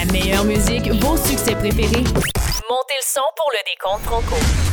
La meilleure musique, vos succès préférés. Montez le son pour le décompte Franco.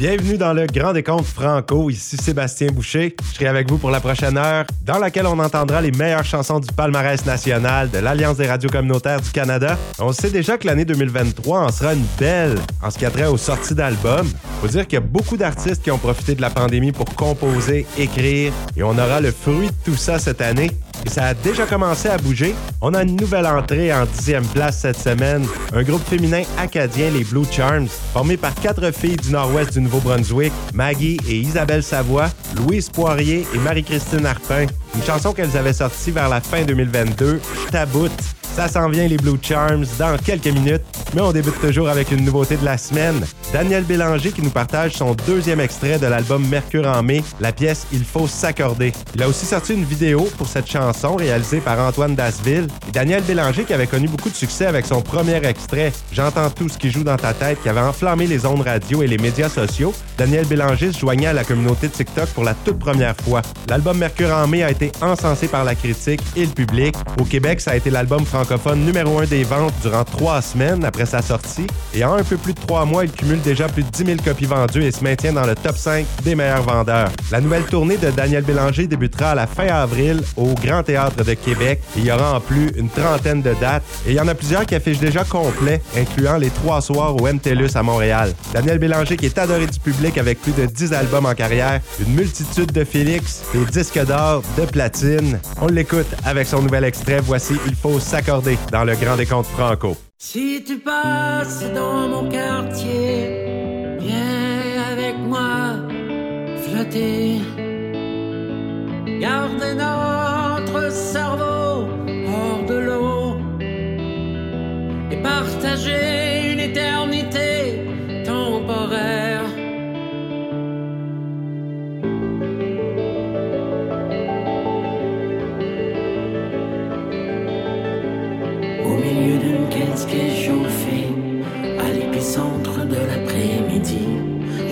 Bienvenue dans le Grand Décompte Franco. Ici Sébastien Boucher. Je serai avec vous pour la prochaine heure, dans laquelle on entendra les meilleures chansons du palmarès national de l'Alliance des radios communautaires du Canada. On sait déjà que l'année 2023 en sera une belle en ce qui a trait aux sorties d'albums. Faut dire qu'il y a beaucoup d'artistes qui ont profité de la pandémie pour composer, écrire, et on aura le fruit de tout ça cette année. Et ça a déjà commencé à bouger. On a une nouvelle entrée en dixième place cette semaine. Un groupe féminin acadien, les Blue Charms, formé par quatre filles du nord-ouest du Nouveau-Brunswick, Maggie et Isabelle Savoie, Louise Poirier et Marie-Christine Arpin. Une chanson qu'elles avaient sortie vers la fin 2022, Je. Ça s'en vient les Blue Charms dans quelques minutes, mais on débute toujours avec une nouveauté de la semaine. Daniel Bélanger qui nous partage son deuxième extrait de l'album Mercure en mai, la pièce Il faut s'accorder. Il a aussi sorti une vidéo pour cette chanson réalisée par Antoine Dasville. Et Daniel Bélanger qui avait connu beaucoup de succès avec son premier extrait J'entends tout ce qui joue dans ta tête qui avait enflammé les ondes radio et les médias sociaux. Daniel Bélanger se joignait à la communauté de TikTok pour la toute première fois. L'album Mercure en mai a été encensé par la critique et le public. Au Québec, ça a été l'album numéro un des ventes durant trois semaines après sa sortie. Et en un peu plus de trois mois, il cumule déjà plus de 10 000 copies vendues et se maintient dans le top 5 des meilleurs vendeurs. La nouvelle tournée de Daniel Bélanger débutera à la fin avril au Grand Théâtre de Québec. Il y aura en plus une trentaine de dates et il y en a plusieurs qui affichent déjà complet, incluant les trois soirs au MTLUS à Montréal. Daniel Bélanger qui est adoré du public avec plus de 10 albums en carrière, une multitude de Félix, des disques d'or, de platine. On l'écoute avec son nouvel extrait. Voici Il faut s'accorder dans le Grand Décompte Franco. Si tu passes dans mon quartier, viens avec moi flotter. Garde notre cerveau hors de l'eau et partager une éternité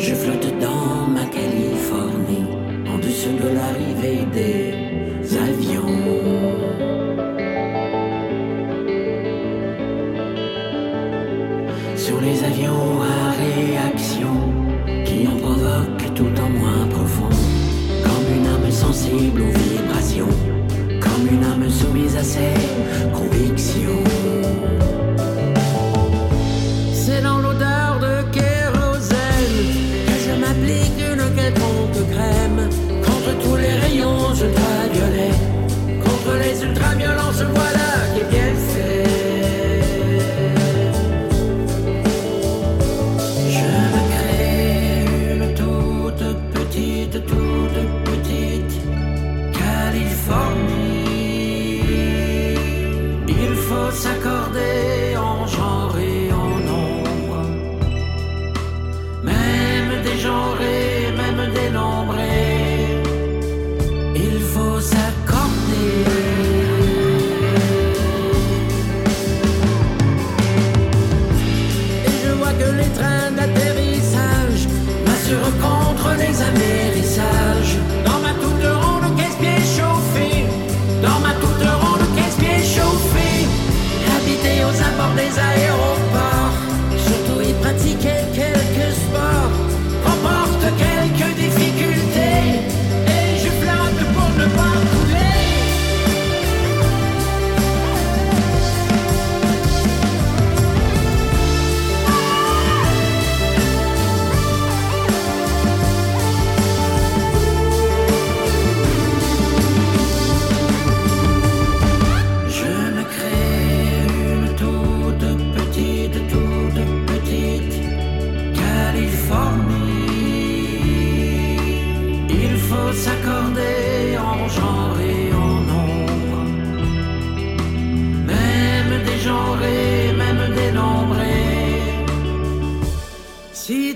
je flotte dans ma Californie, en dessous de l'arrivée des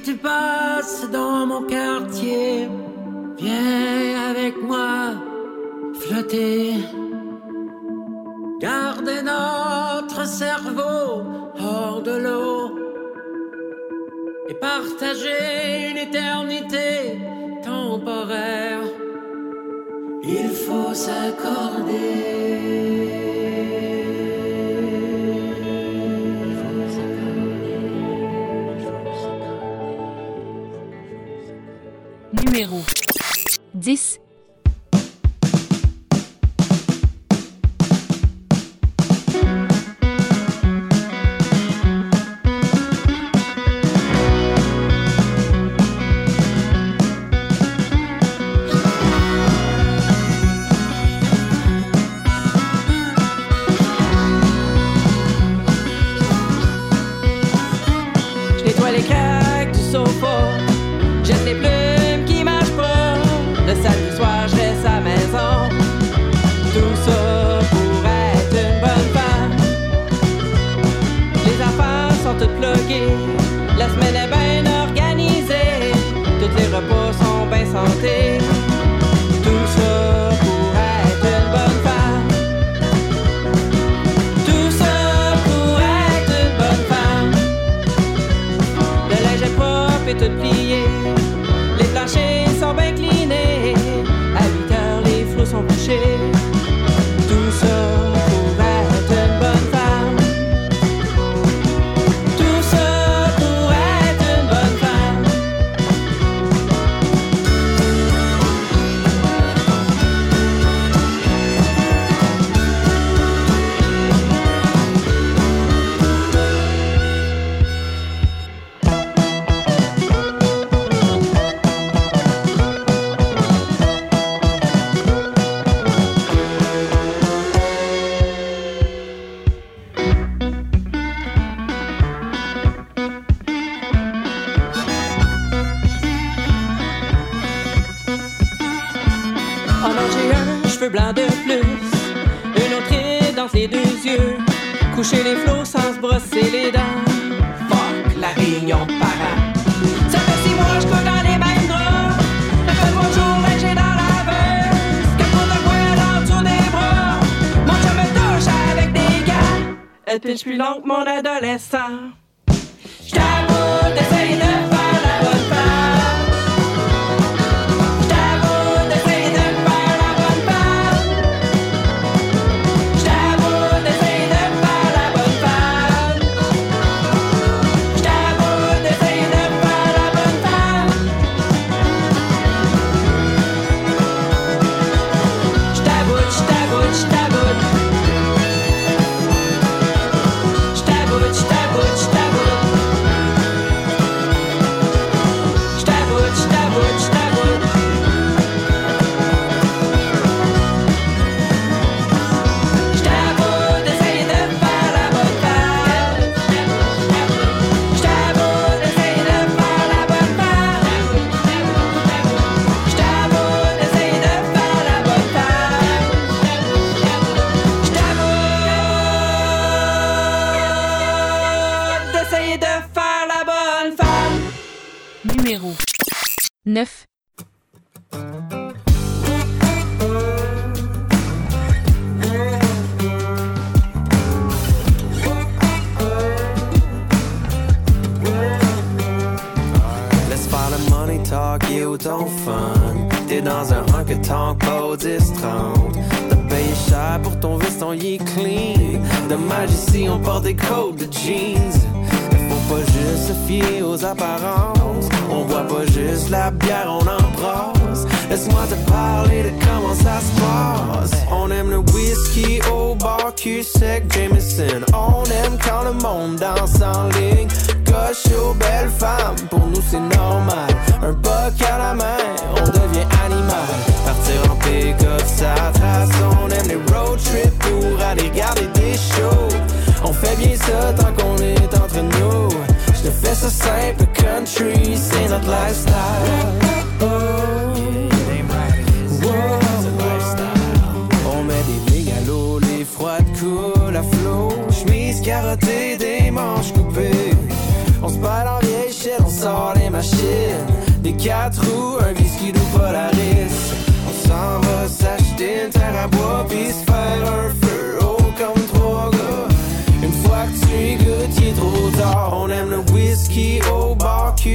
tu passes dans mon quartier, viens avec moi flotter. Gardez notre cerveau hors de l'eau et partager une éternité temporaire. Il faut s'accorder. numéro 10. les lâcher. On met des bling à l'eau, les froides coulent à flot. Chemise carottée, des manches coupées. On se bat en vieille shit, on sort les machines. Des quatre roues, un whisky nous polaris. On s'en va s'acheter une terre à bois, puis se faire un feu comme trois. Une fois que tu es goûtes, trop tard. On aime le whisky, oh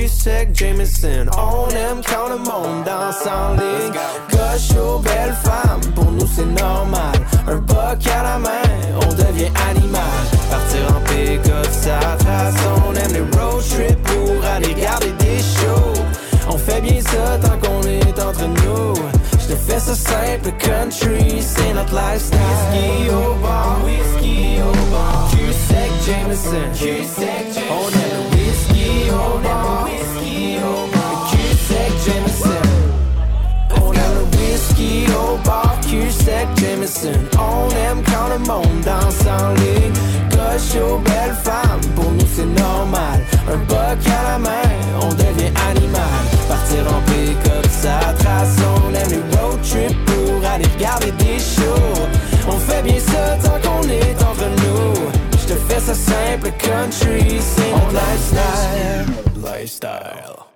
Sec, Jameson, on aime quand le monde danse en ligne. Gauche aux belles femmes, pour nous c'est normal. Un boc à la main, on devient animal. Partir en pick-up, ça trace, on aime les road trips pour aller garder des shows. On fait bien ça tant qu'on est entre nous. Je te fais ça simple, country, c'est notre lifestyle. Whisky au bar, whisky au bar. Q-Sec, Jameson, Q-Sec, Jameson. On aime Jameson. On aime quand le monde danse en ligne. Coche aux belles femmes, pour nous c'est normal. Un boc à la main, on devient animal. Partir en pick-up, ça trace. On aime les road trips pour aller regarder des shows. On fait bien ça tant qu'on est entre nous. Je te fais ça simple, country, lifestyle. Lifestyle.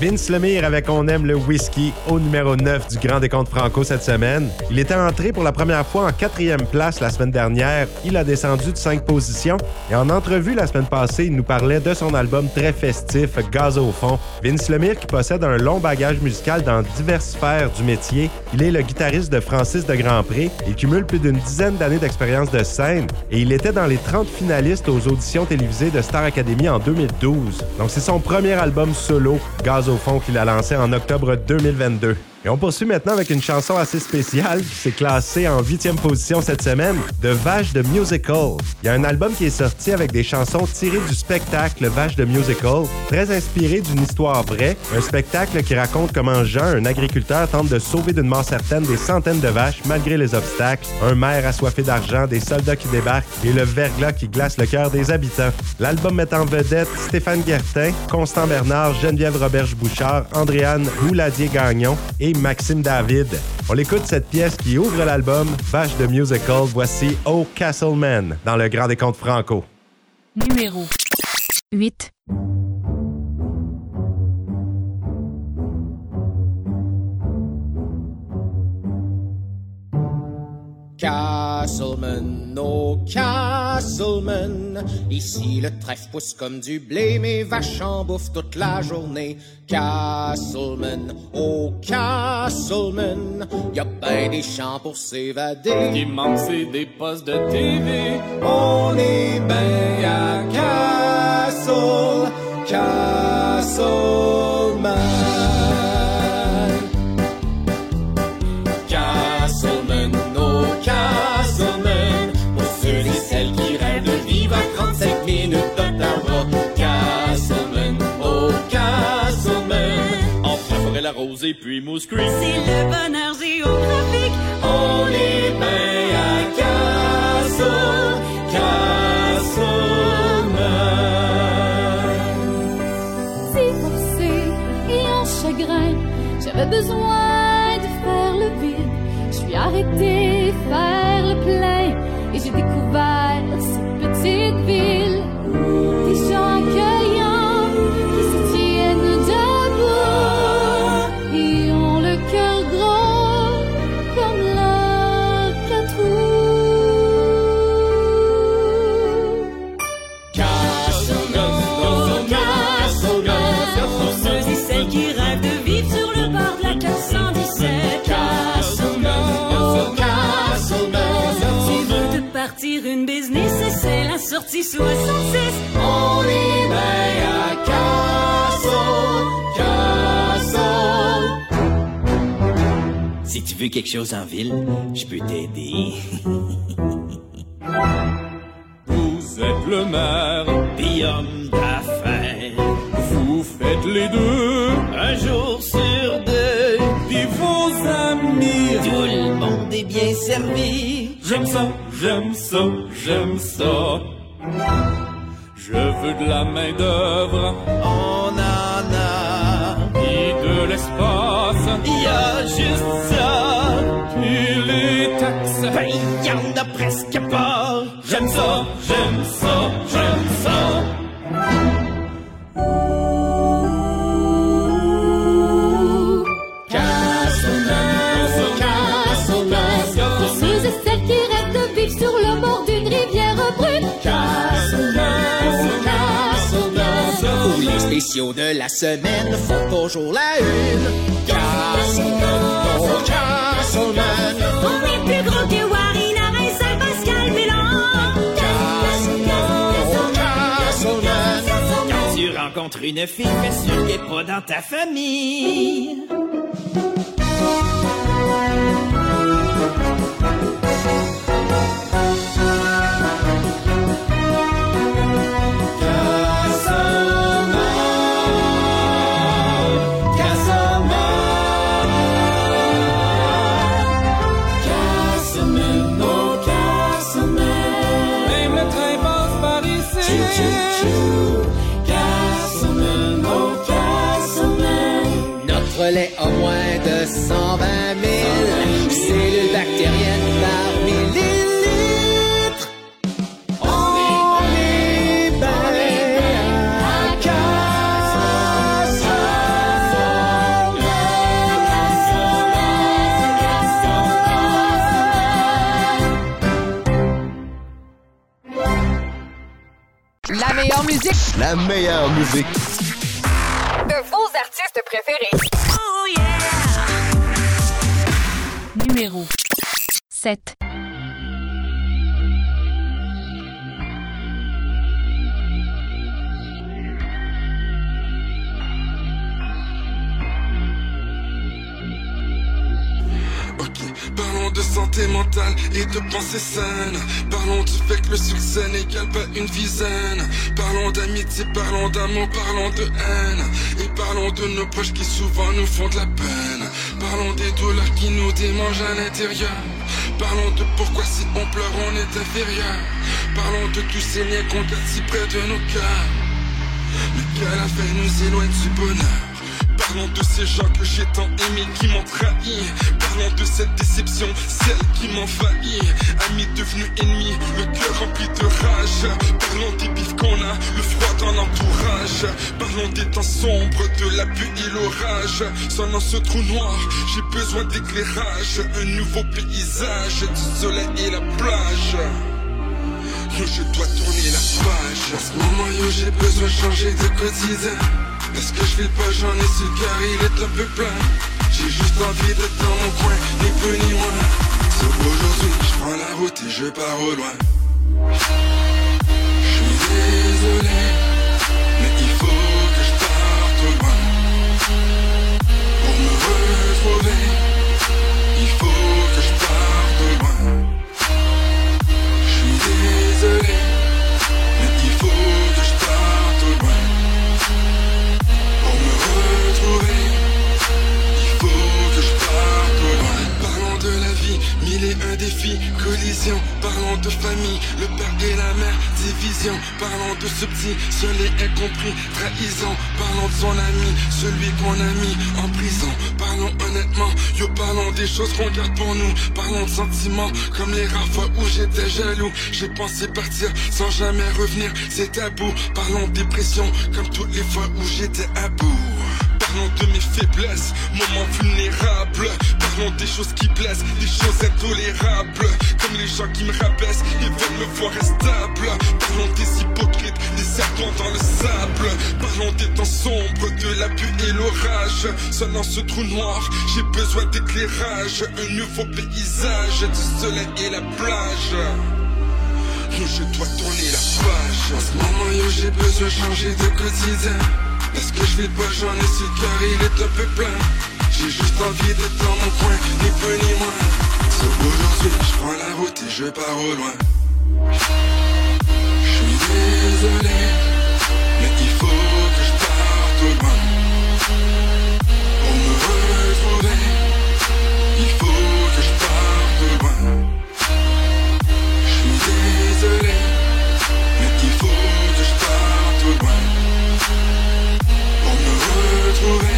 Vince Lemire avec On aime le whisky au numéro 9 du Grand Décompte Franco cette semaine. Il était entré pour la première fois en quatrième place la semaine dernière. Il a descendu de 5 positions. Et en entrevue la semaine passée, il nous parlait de son album très festif, Gaz au fond. Vince Lemire qui possède un long bagage musical dans diverses sphères du métier. Il est le guitariste de Francis de Grandpré. Il cumule plus d'une dizaine d'années d'expérience de scène. Et il était dans les 30 finalistes aux auditions télévisées de Star Academy en 2012. Donc c'est son premier album solo, Gaz au fond, qu'il a lancé en octobre 2022. Et on poursuit maintenant avec une chanson assez spéciale qui s'est classée en huitième position cette semaine, de Vache de Musical. Il y a un album qui est sorti avec des chansons tirées du spectacle Vache de Musical, très inspiré d'une histoire vraie, un spectacle qui raconte comment Jean, un agriculteur, tente de sauver d'une mort certaine des centaines de vaches malgré les obstacles, un maire assoiffé d'argent, des soldats qui débarquent et le verglas qui glace le cœur des habitants. L'album met en vedette Stéphane Guertin, Constant Bernard, Geneviève Roberge-Bouchard, Andréane Rouladier-Gagnon et Maxime David. On écoute cette pièce qui ouvre l'album Vache de Musical. Voici Oh Castleman dans le Grand Décompte Franco. Numéro 8. Castleman, oh Castleman, ici le trèfle pousse comme du blé, mes vaches en bouffent toute la journée. Castleman, oh Castleman, y a ben des champs pour s'évader. qui manque, c'est des postes de TV. On est ben à Castle, Castleman. 35 minutes d'Ottawa. Castleman, oh Castleman, Entre la forêt la rose et puis Moose Creek. C'est le bonheur géographique. on est ben à Castle, Castleman. divorcée et en chagrin. J'avais besoin de faire le vide. Je suis arrêtée faire le plein et j'ai découvert cette petite ville. Des gens accueillants une business et c'est la sortie 66. On est ben à Castle, Castle. Si tu veux quelque chose en ville, je peux t'aider. Vous êtes le maire, Puis homme d'affaires, vous faites les deux. un jour bien servi. J'aime ça, j'aime ça, j'aime ça. Je veux de la main d'œuvre On en a, et de l'espace. y a juste ça. Et les taxes. Ben, y en a presque pas. J'aime ça, j'aime ça, j'aime ça. Les spéciaux de la semaine font toujours la une. Castleman, oh Castleman. On est plus gros que Warina et Saint-Pascal Milan. Castleman, oh Castleman. Quand tu rencontres une fille, fais sûr qu'elle est pas dans ta famille. Parlons du fait que le succès n'égale pas une dizaine. Parlons d'amitié, parlons d'amour, parlons de haine. Et parlons de nos proches qui souvent nous font de la peine. Parlons des douleurs qui nous démangent à l'intérieur. Parlons de pourquoi si on pleure on est inférieur. Parlons de tous ces liens qu'on garde si près de nos cœurs. Mais qu'à la fin nous éloigne du bonheur? Parlons de ces gens que j'ai tant aimés qui m'ont trahi. Parlons de cette déception, celle qui m'envahit. Amis devenus ennemis, le cœur rempli de rage. Parlons des bifs qu'on a, le froid dans l'entourage. Parlons des temps sombres, de la pluie et l'orage. Sans ce trou noir, j'ai besoin d'éclairage. Un nouveau paysage, du soleil et la plage. Yo, je dois tourner la page. En ce moment, yo, j'ai besoin de changer de quotidien. Parce que je fais pas, j'en ai le car il est un peu plein. J'ai juste envie d'être dans mon coin, ni peu ni moins. Sauf aujourd'hui, je prends la route et je pars au loin. Je suis désolé, mais il faut que je parte au loin. Pour me retrouver, il faut que je parte au loin. Je suis désolé, mille et un défis, collision. Parlons de famille, le père et la mère, division. Parlons de ce petit, seul et incompris, trahison. Parlons de son ami, celui qu'on a mis en prison. Parlons honnêtement, yo, parlons des choses qu'on garde pour nous. Parlons de sentiments, comme les rares fois où j'étais jaloux. J'ai pensé partir sans jamais revenir, c'est tabou. Parlons dépression, comme toutes les fois où j'étais à bout. Parlons de mes faiblesses, moments vulnérables. Parlons des choses qui blessent, des choses intolérables. Comme les gens qui me rabaissent et veulent me voir instable. Parlons des hypocrites, des serpents dans le sable. Parlons des temps sombres, de la pluie et l'orage. Seul dans ce trou noir, j'ai besoin d'éclairage. Un nouveau paysage, du soleil et la plage. Yo, je dois tourner la page. En ce moment, yo, j'ai besoin de changer de quotidien. Je vais pas, j'en ai le car il est un peu plein. J'ai juste envie d'être dans mon coin, ni peu ni moins. Sauf aujourd'hui, je prends la route et je pars au loin. Je suis désolé, mais il faut que je parte au loin. Retrouver,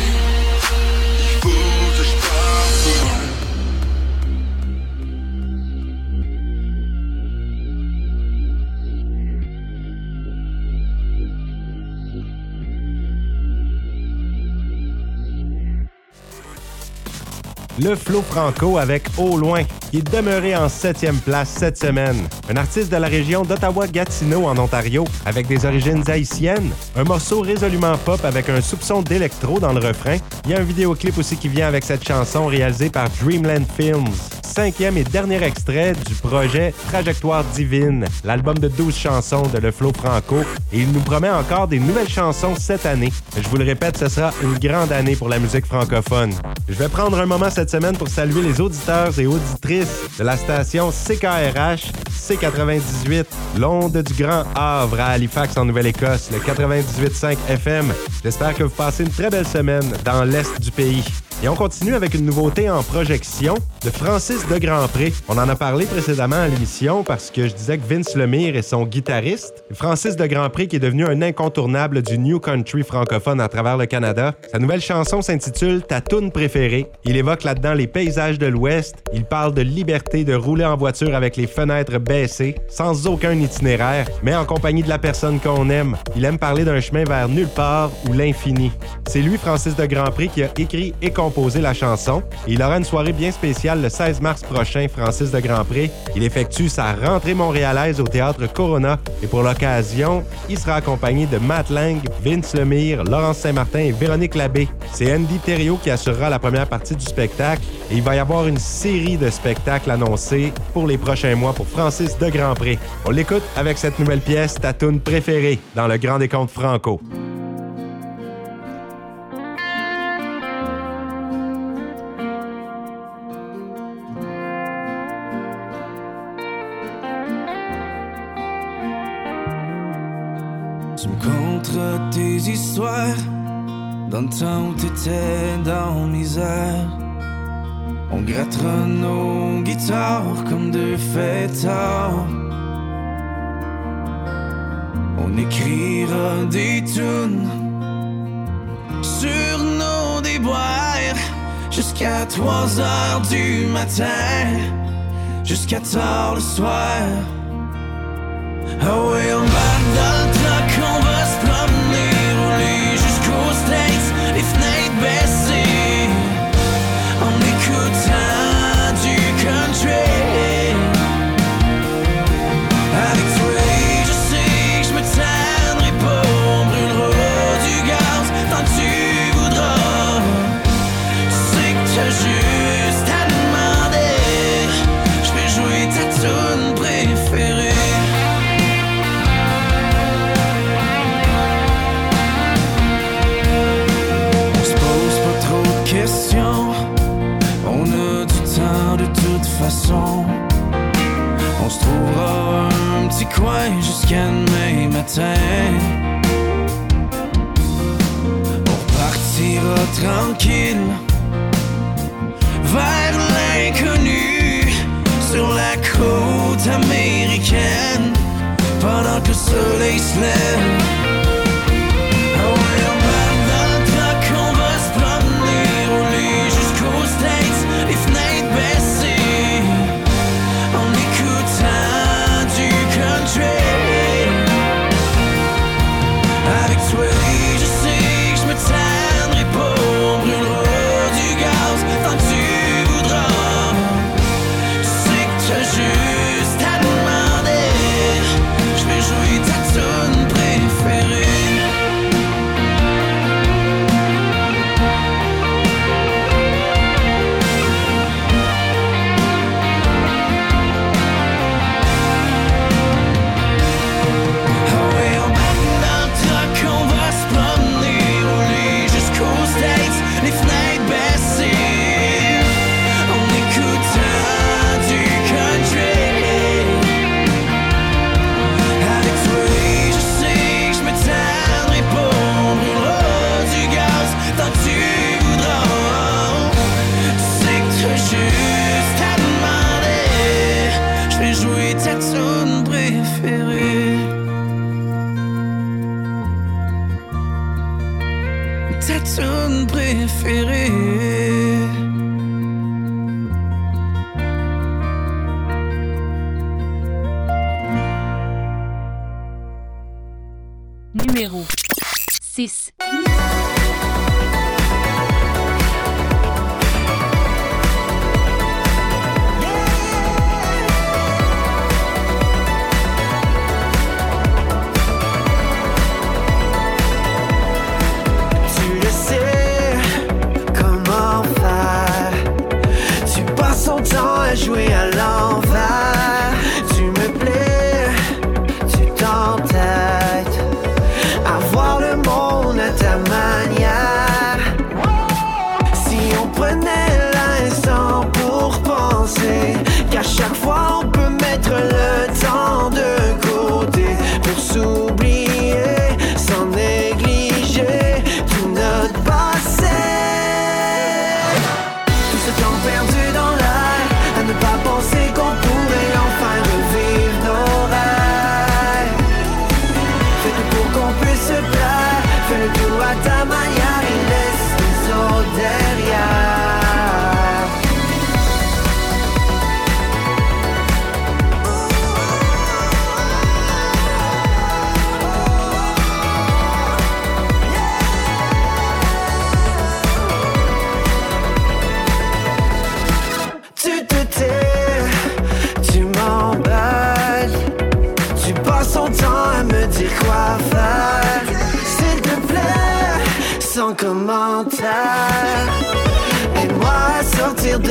le Flo Franco avec Au loin, qui est demeuré en septième place cette semaine. Un artiste de la région d'Ottawa-Gatineau en Ontario, avec des origines haïtiennes. Un morceau résolument pop avec un soupçon d'électro dans le refrain. Il y a un vidéoclip aussi qui vient avec cette chanson réalisée par Dreamland Films cinquième et dernier extrait du projet Trajectoire Divine, l'album de 12 chansons de Le Flow Franco. Et il nous promet encore des nouvelles chansons cette année. Je vous le répète, ce sera une grande année pour la musique francophone. Je vais prendre un moment cette semaine pour saluer les auditeurs et auditrices de la station CKRH C98, l'onde du Grand Havre à Halifax en Nouvelle-Écosse, le 98.5 FM. J'espère que vous passez une très belle semaine dans l'Est du pays. Et on continue avec une nouveauté en projection de Francis de Grandpré. On en a parlé précédemment à l'émission parce que je disais que Vince Lemire est son guitariste. Francis de Grandpré qui est devenu un incontournable du New Country francophone à travers le Canada. Sa nouvelle chanson s'intitule Ta toune préférée. Il évoque là-dedans les paysages de l'Ouest. Il parle de liberté de rouler en voiture avec les fenêtres baissées, sans aucun itinéraire, mais en compagnie de la personne qu'on aime. Il aime parler d'un chemin vers nulle part ou l'infini. C'est lui, Francis de Grandpré, qui a écrit et il aura une soirée bien spéciale le 16 mars prochain, Francis de Grandpré. Il effectue sa rentrée montréalaise au théâtre Corona et pour l'occasion, il sera accompagné de Matt Lang, Vince Lemire, Laurence Saint-Martin et Véronique Labbé. C'est Andy Thériault qui assurera la première partie du spectacle et il va y avoir une série de spectacles annoncés pour les prochains mois pour Francis de Grandpré. On l'écoute avec cette nouvelle pièce, ta tune préférée dans le Grand Décompte Franco. Tes histoires dans le temps où t'étais dans misère. On grattera nos guitares comme deux fêtards. On écrira des tunes sur nos déboires jusqu'à 3 heures du matin, jusqu'à tard le soir. Ah ouais, on va dans le truck, on va On se trouvera un petit coin jusqu'à demain matin. On partira tranquille vers l'inconnu sur la côte américaine pendant que le soleil se lève.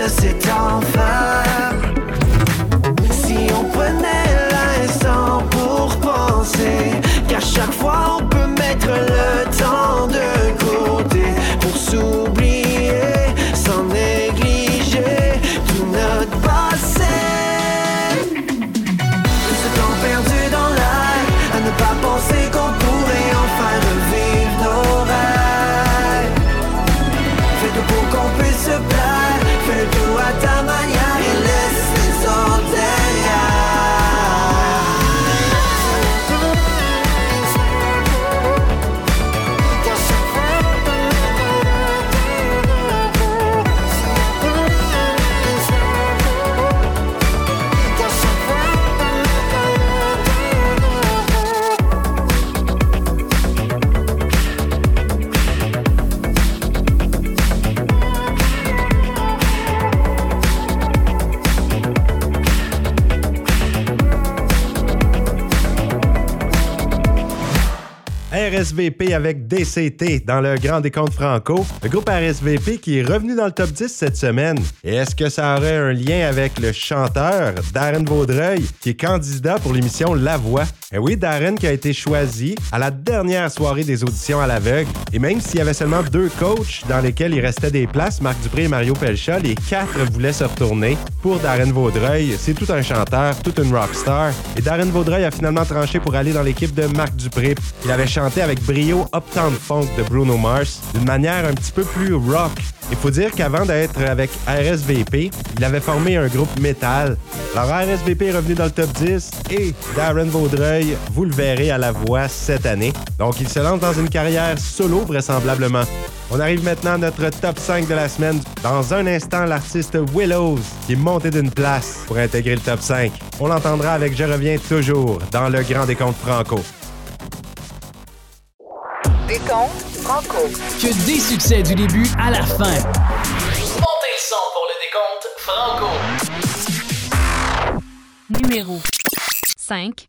De cet enfer. RSVP avec DCT dans le Grand Décompte Franco. Le groupe RSVP qui est revenu dans le top 10 cette semaine. Et est-ce que ça aurait un lien avec le chanteur Darren Vaudreuil qui est candidat pour l'émission La Voix? Et oui, Darren qui a été choisi à la dernière soirée des auditions à l'aveugle. Et même s'il y avait seulement deux coachs dans lesquels il restait des places, Marc Dupré et Mario Pelcha, les quatre voulaient se retourner. Pour Darren Vaudreuil, c'est tout un chanteur, toute une rockstar. Et Darren Vaudreuil a finalement tranché pour aller dans l'équipe de Marc Dupré. Il avait chanté avec brio Uptown Funk de Bruno Mars d'une manière un petit peu plus rock. Il faut dire qu'avant d'être avec RSVP, il avait formé un groupe métal. Alors RSVP est revenu dans le top 10 et Darren Vaudreuil, vous le verrez à la voix cette année. Donc il se lance dans une carrière solo vraisemblablement. On arrive maintenant à notre top 5 de la semaine. Dans un instant, l'artiste Willows qui est monté d'une place pour intégrer le top 5. On l'entendra avec Je reviens toujours dans le Grand Décompte Franco. Franco. Que des succès du début à la fin. Montez le son pour le décompte Franco. Numéro 5.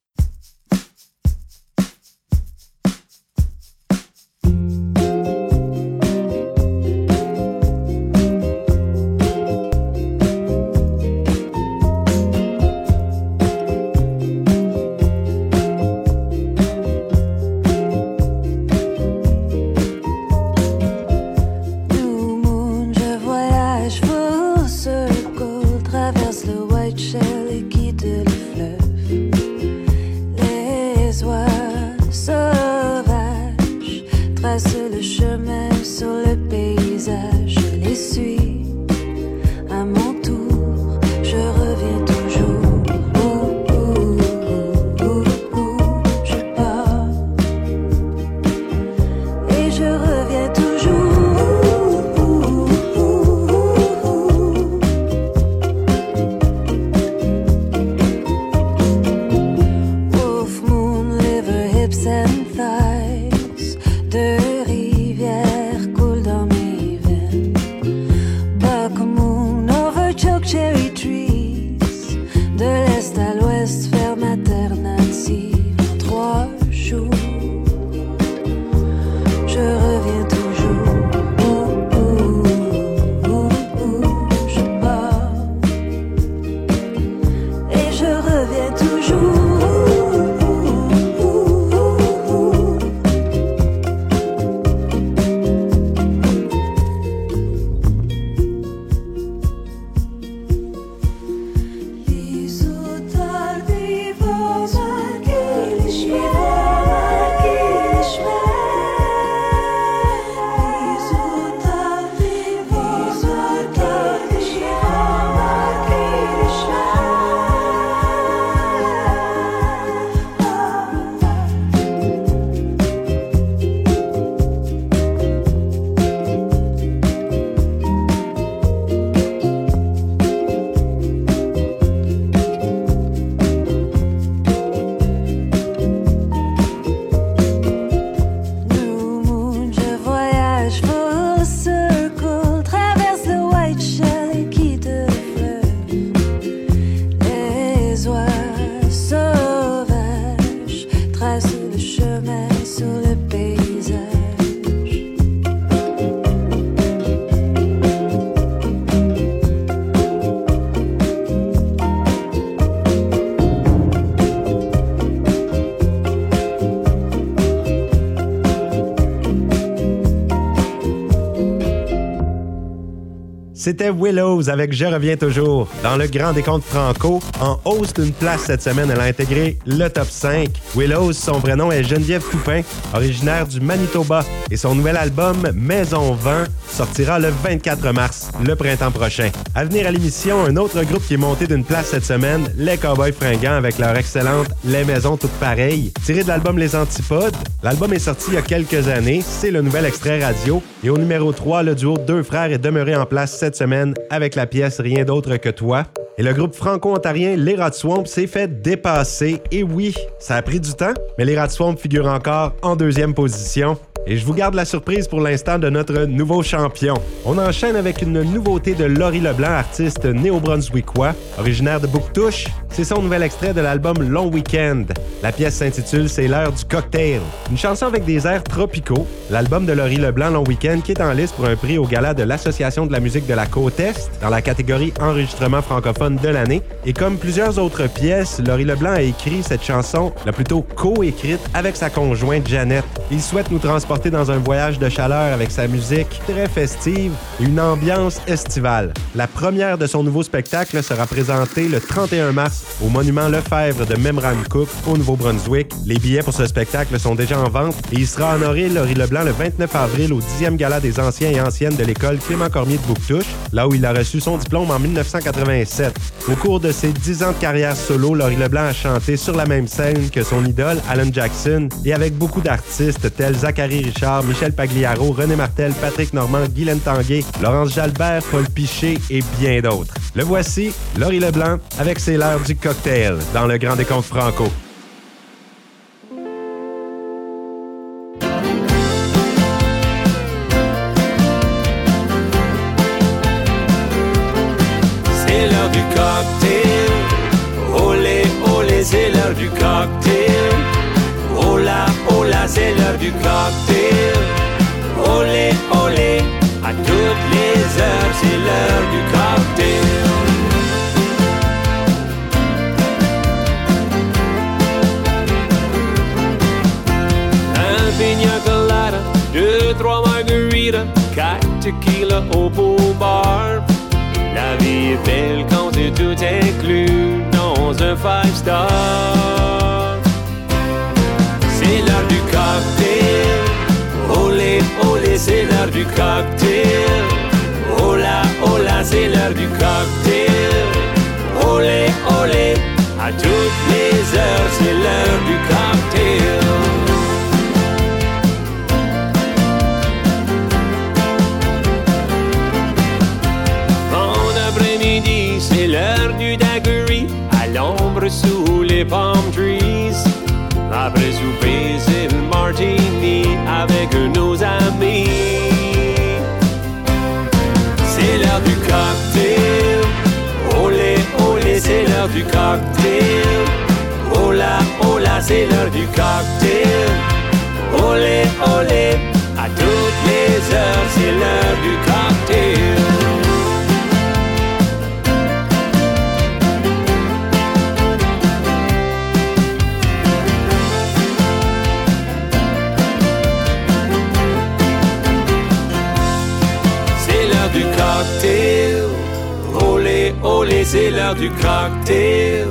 C'était Willows avec Je reviens toujours. Dans le grand décompte franco, en hausse d'une place cette semaine, elle a intégré le top 5. Willows, son vrai nom est Geneviève Toupin, originaire du Manitoba, et son nouvel album Maison 20 sortira le 24 mars, le printemps prochain. À venir à l'émission, un autre groupe qui est monté d'une place cette semaine, les Cowboys Fringants avec leur excellente Les Maisons Toutes Pareilles, tiré de l'album Les Antipodes. L'album est sorti il y a quelques années, c'est le nouvel extrait radio. Et au numéro 3, le duo Deux Frères est demeuré en place cette semaine avec la pièce Rien d'autre que toi. Et le groupe franco-ontarien Les Rats Swamp s'est fait dépasser. Et oui, ça a pris du temps, mais les Rats Swamp figurent encore en deuxième position. Et je vous garde la surprise pour l'instant de notre nouveau champion. On enchaîne avec une nouveauté de Laurie Leblanc, artiste néo-brunswickois, originaire de Bouctouche. C'est son nouvel extrait de l'album Long Weekend. La pièce s'intitule C'est l'heure du cocktail. Une chanson avec des airs tropicaux. L'album de Laurie Leblanc Long Weekend qui est en liste pour un prix au gala de l'Association de la musique de la Côte-Est dans la catégorie enregistrement francophone de l'année. Et comme plusieurs autres pièces, Laurie Leblanc a écrit cette chanson, la plutôt co-écrite, avec sa conjointe Jeannette. Il souhaite nous transporter dans un voyage de chaleur avec sa musique très festive et une ambiance estivale. La première de son nouveau spectacle sera présentée le 31 mars au monument Lefebvre de Memramcook au Nouveau-Brunswick. Les billets pour ce spectacle sont déjà en vente et il sera honoré Laurie Leblanc le 29 avril au 10e gala des anciens et anciennes de l'école Clément Cormier de Bouctouche, là où il a reçu son diplôme en 1987. Au cours de ses 10 ans de carrière solo, Laurie Leblanc a chanté sur la même scène que son idole Alan Jackson et avec beaucoup d'artistes tels Zachary Richard, Michel Pagliaro, René Martel, Patrick Normand, Guylaine Tanguay, Laurence Jalbert, Paul Piché et bien d'autres. Le voici, Laurie Leblanc, avec ses leurs du cocktail dans le Grand Décompte Franco. C'est l'heure du cocktail. C'est l'heure du cocktail. La vie est belle quand c'est tout inclus dans un five star. C'est l'heure du cocktail. Olé, olé, c'est l'heure du cocktail. Hola, hola, c'est l'heure du cocktail. Olé, olé, à toutes les heures, c'est l'heure du cocktail. Du cocktail. Hola, hola, c'est l'heure du cocktail. Olé, olé, à toutes les heures, l'heure du cocktail.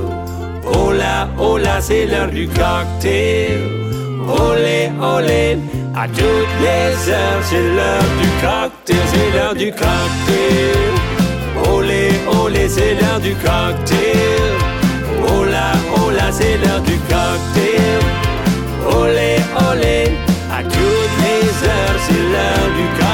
Hola, hola, c'est l'heure du cocktail. Olé, olé, à toutes les heures, c'est l'heure du cocktail. C'est l'heure du cocktail. Olé, olé, c'est l'heure du cocktail. Hola, hola, c'est l'heure du cocktail. Olé, olé, à toutes les heures, c'est l'heure du cocktail.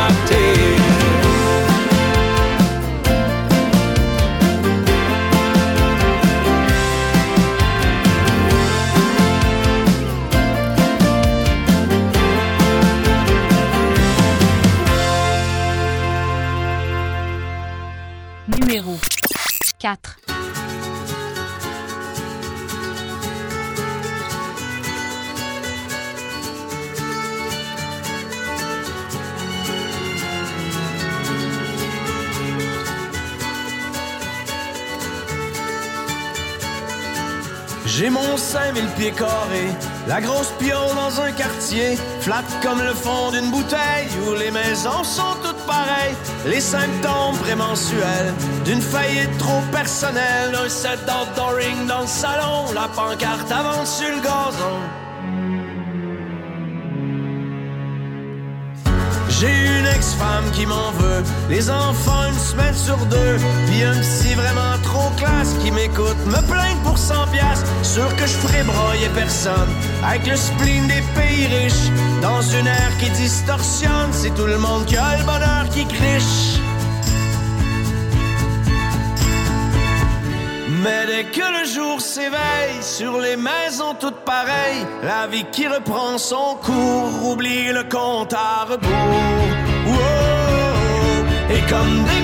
4. J'ai mon 5000 pieds carrés, la grosse pion dans un quartier, flat comme le fond d'une bouteille où les maisons sont Les symptômes prémensuels d'une faillite trop personnelle, un set d'outdooring dans le salon, la pancarte avance sur le gazon. Une ex-femme qui m'en veut, les enfants une semaine sur deux, puis un psy vraiment trop classe qui m'écoute, me plaindre pour 100 piastres, sûr que je ferai broyer personne, avec le spleen des pays riches, dans une ère qui distorsionne, c'est tout le monde qui a le bonheur qui criche. Mais dès que le jour s'éveille sur les maisons toutes pareilles, la vie qui reprend son cours oublie le compte à rebours. Wow. Et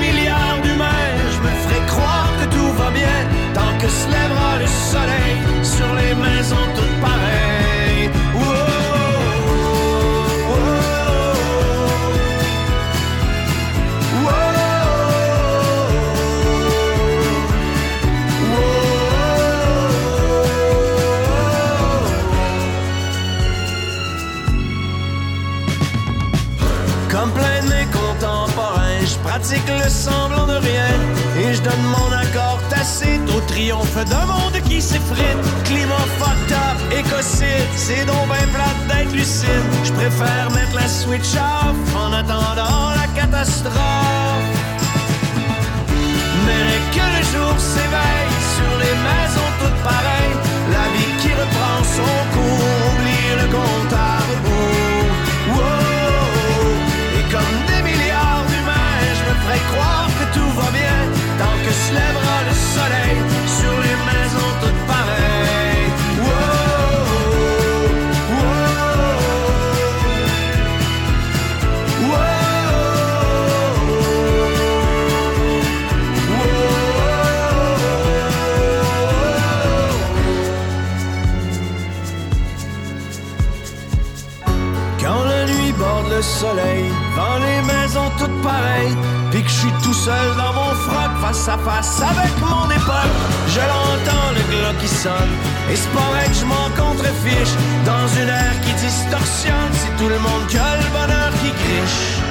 face avec mon épaule, je l'entends le glas qui sonne, et c'est que je m'en contrefiche, dans une ère qui distorsionne, c'est tout le monde qui a le bonheur qui criche.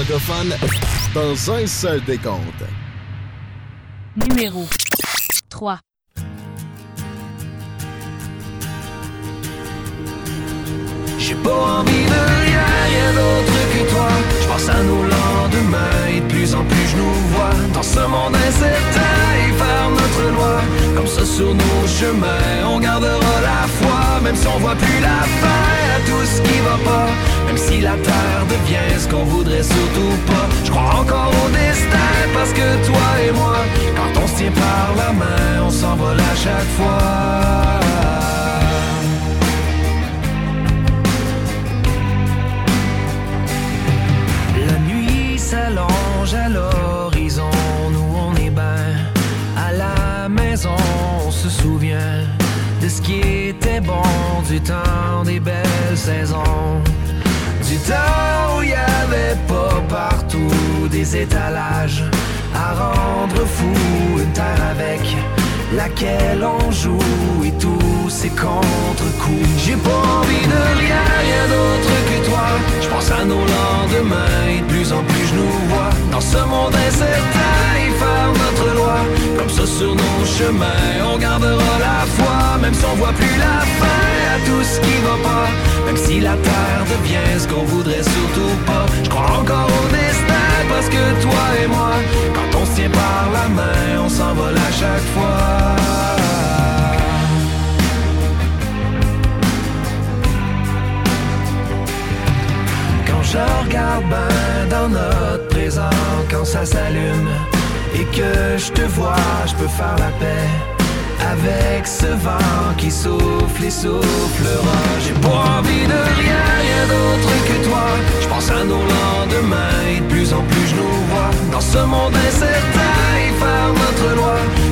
Francophones dans un seul décompte. Numéro 3. J'ai pas envie de rien, rien d'autre que toi. Je pense à nos lendemains et de plus en plus je nous vois dans ce monde incertain et faire notre loi. Comme ça sur nos chemins, on gardera la foi, même si on voit plus la fin à tout ce qui va pas. Même si la terre devient ce qu'on voudrait surtout pas. Je crois encore au destin parce que toi et moi, quand on se tient par la main, on s'envole à chaque fois. La nuit s'allonge à qui était bon du temps des belles saisons. Du temps où il y avait pas partout des étalages à rendre fou, une terre avec laquelle on joue et tous ces contre-coups. J'ai pas envie de rien, rien d'autre que toi. Je pense à nos lendemains et de plus en plus je nous vois dans ce monde incertain et Comme ça sur nos chemins, on gardera la foi, même si on voit plus la fin à tout ce qui va pas. Même si la terre devient ce qu'on voudrait surtout pas. Je crois encore au destin parce que toi et moi, quand on se par la main, on s'envole à chaque fois. Quand je regarde ben dans notre présent, quand ça s'allume et que je te vois, je peux faire la paix avec ce vent qui souffle et soufflera. J'ai pas envie de rien, rien d'autre que toi. Je pense à nos lendemains et de plus en plus je nous vois dans ce monde incertain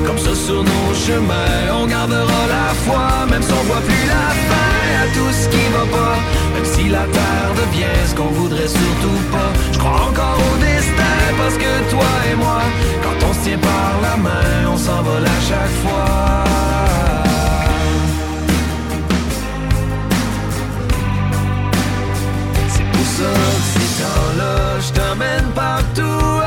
Comme ça sur nos chemins, on gardera la foi, même si on voit plus la fin à tout ce qui va pas. Même si la terre devient ce qu'on voudrait surtout pas. Je crois encore au destin parce que toi et moi, quand on se tient par la main, on s'envole à chaque fois. C'est pour ça que ces temps-là, je t'emmène partout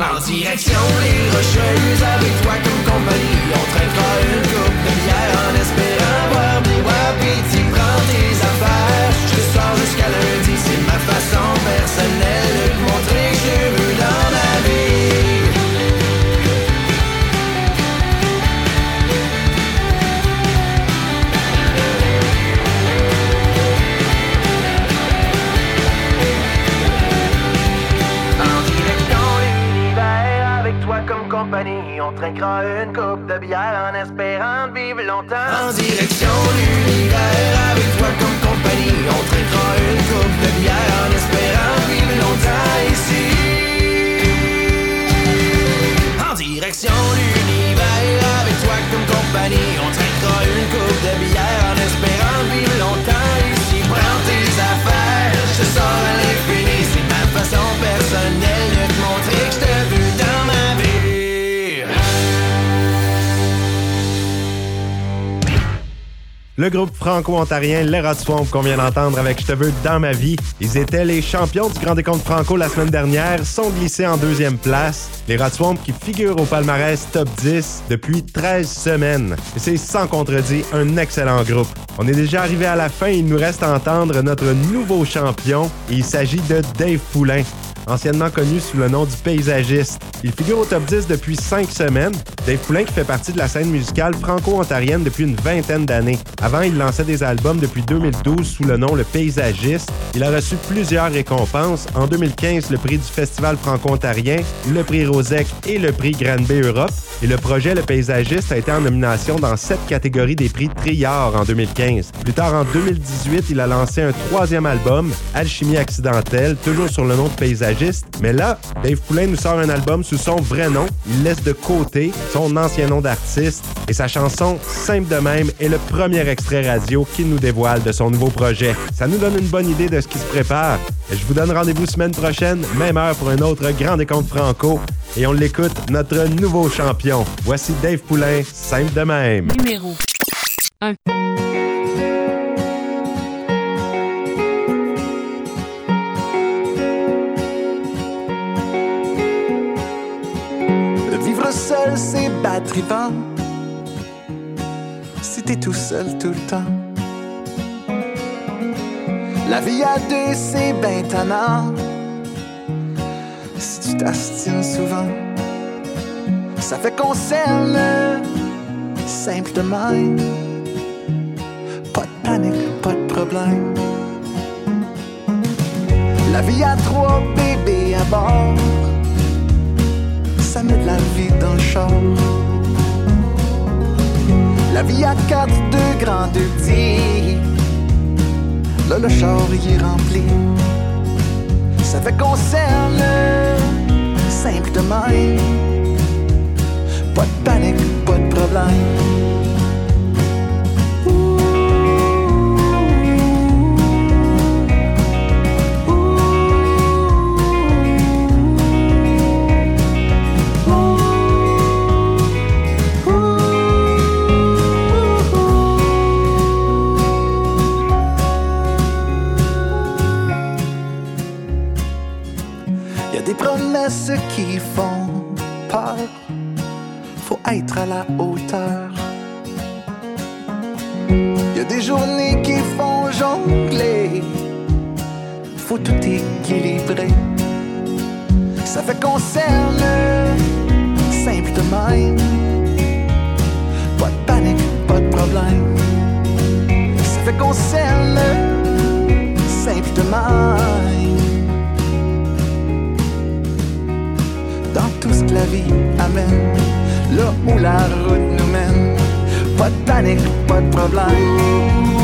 en direction les rocheuses avec toi comme compagnie. On traînera une coupe de bière en espérant boire des wapis. Tu prends tes affaires, je sors jusqu'à lundi. C'est ma façon personnelle On trinquera une coupe de bière en espérant de vivre longtemps. En direction l'univers avec toi comme compagnie. On trinquera une coupe de bière en espérant vivre longtemps ici. En direction l'univers avec toi comme compagnie. On trinquera une coupe de bière en espérant vivre longtemps ici. Prends tes affaires, je sors à l'infini C'est ma façon personnelle de te montrer que je te veux dans ma le groupe franco-ontarien Les Rats Swamp qu'on vient d'entendre avec Je te veux dans ma vie. Ils étaient les champions du Grand Décompte Franco la semaine dernière, sont glissés en deuxième place. Les Rats Swamp qui figurent au palmarès top 10 depuis 13 semaines. Et c'est sans contredit un excellent groupe. On est déjà arrivé à la fin, il nous reste à entendre notre nouveau champion. Il s'agit de Dave Poulain anciennement connu sous le nom du paysagiste. Il figure au top 10 depuis 5 semaines. Dave Poulain qui fait partie de la scène musicale franco-ontarienne depuis une vingtaine d'années. Avant, il lançait des albums depuis 2012 sous le nom Le Paysagiste. Il a reçu plusieurs récompenses. En 2015, le prix du Festival franco-ontarien, le prix Rosec et le prix Granby Europe. Et le projet Le Paysagiste a été en nomination dans sept catégories des prix Triard en 2015. Plus tard, en 2018, il a lancé un troisième album, Alchimie accidentelle, toujours sur le nom de Paysagiste. Mais là, Dave Poulain nous sort un album sous son vrai nom. Il laisse de côté son ancien nom d'artiste et sa chanson Simple de même est le premier extrait radio qu'il nous dévoile de son nouveau projet. Ça nous donne une bonne idée de ce qui se prépare. Je vous donne rendez-vous semaine prochaine, même heure pour un autre grand décompte franco. Et on l'écoute, notre nouveau champion. Voici Dave Poulain, simple de même. Numéro 1. Vivre seul, c'est battrivant. Si t'es tout seul tout le temps. La vie à deux, c'est ben tannant. Si tu t'astines souvent, ça fait qu'on s'aime simple de. Pas de panique, pas de problème. La vie à trois bébés à bord, ça met de la vie dans le char. La vie à quatre, deux grands, deux petits. Là, le char il est rempli. Ça fait qu'on s'aime simple de. Pas de panique, pas de problème. Des promesses qui font. Être à la hauteur. Y a des journées qui font jongler. Faut tout équilibrer. Ça fait qu'on simple de même. Pas de panique, pas de problème. Ça fait qu'on simple de même. dans tout ce que la vie amène, là où la route nous mène. Pas de panique, pas de problème.